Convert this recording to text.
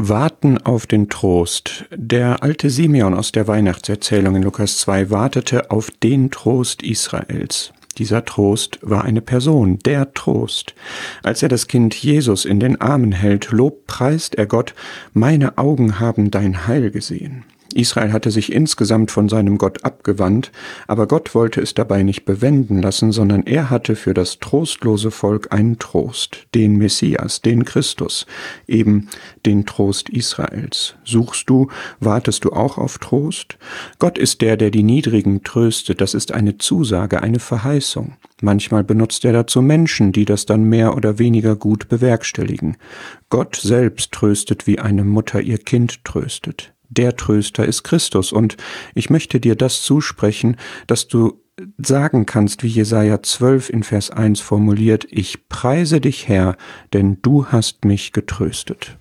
Warten auf den Trost. Der alte Simeon aus der Weihnachtserzählung in Lukas 2 wartete auf den Trost Israels. Dieser Trost war eine Person, der Trost. Als er das Kind Jesus in den Armen hält, lobpreist er Gott, meine Augen haben dein Heil gesehen. Israel hatte sich insgesamt von seinem Gott abgewandt, aber Gott wollte es dabei nicht bewenden lassen, sondern er hatte für das trostlose Volk einen Trost, den Messias, den Christus, eben den Trost Israels. Suchst du, wartest du auch auf Trost? Gott ist der, der die Niedrigen tröstet, das ist eine Zusage, eine Verheißung. Manchmal benutzt er dazu Menschen, die das dann mehr oder weniger gut bewerkstelligen. Gott selbst tröstet, wie eine Mutter ihr Kind tröstet der Tröster ist Christus. Und ich möchte dir das zusprechen, dass du sagen kannst, wie Jesaja 12 in Vers 1 formuliert, ich preise dich Herr, denn du hast mich getröstet.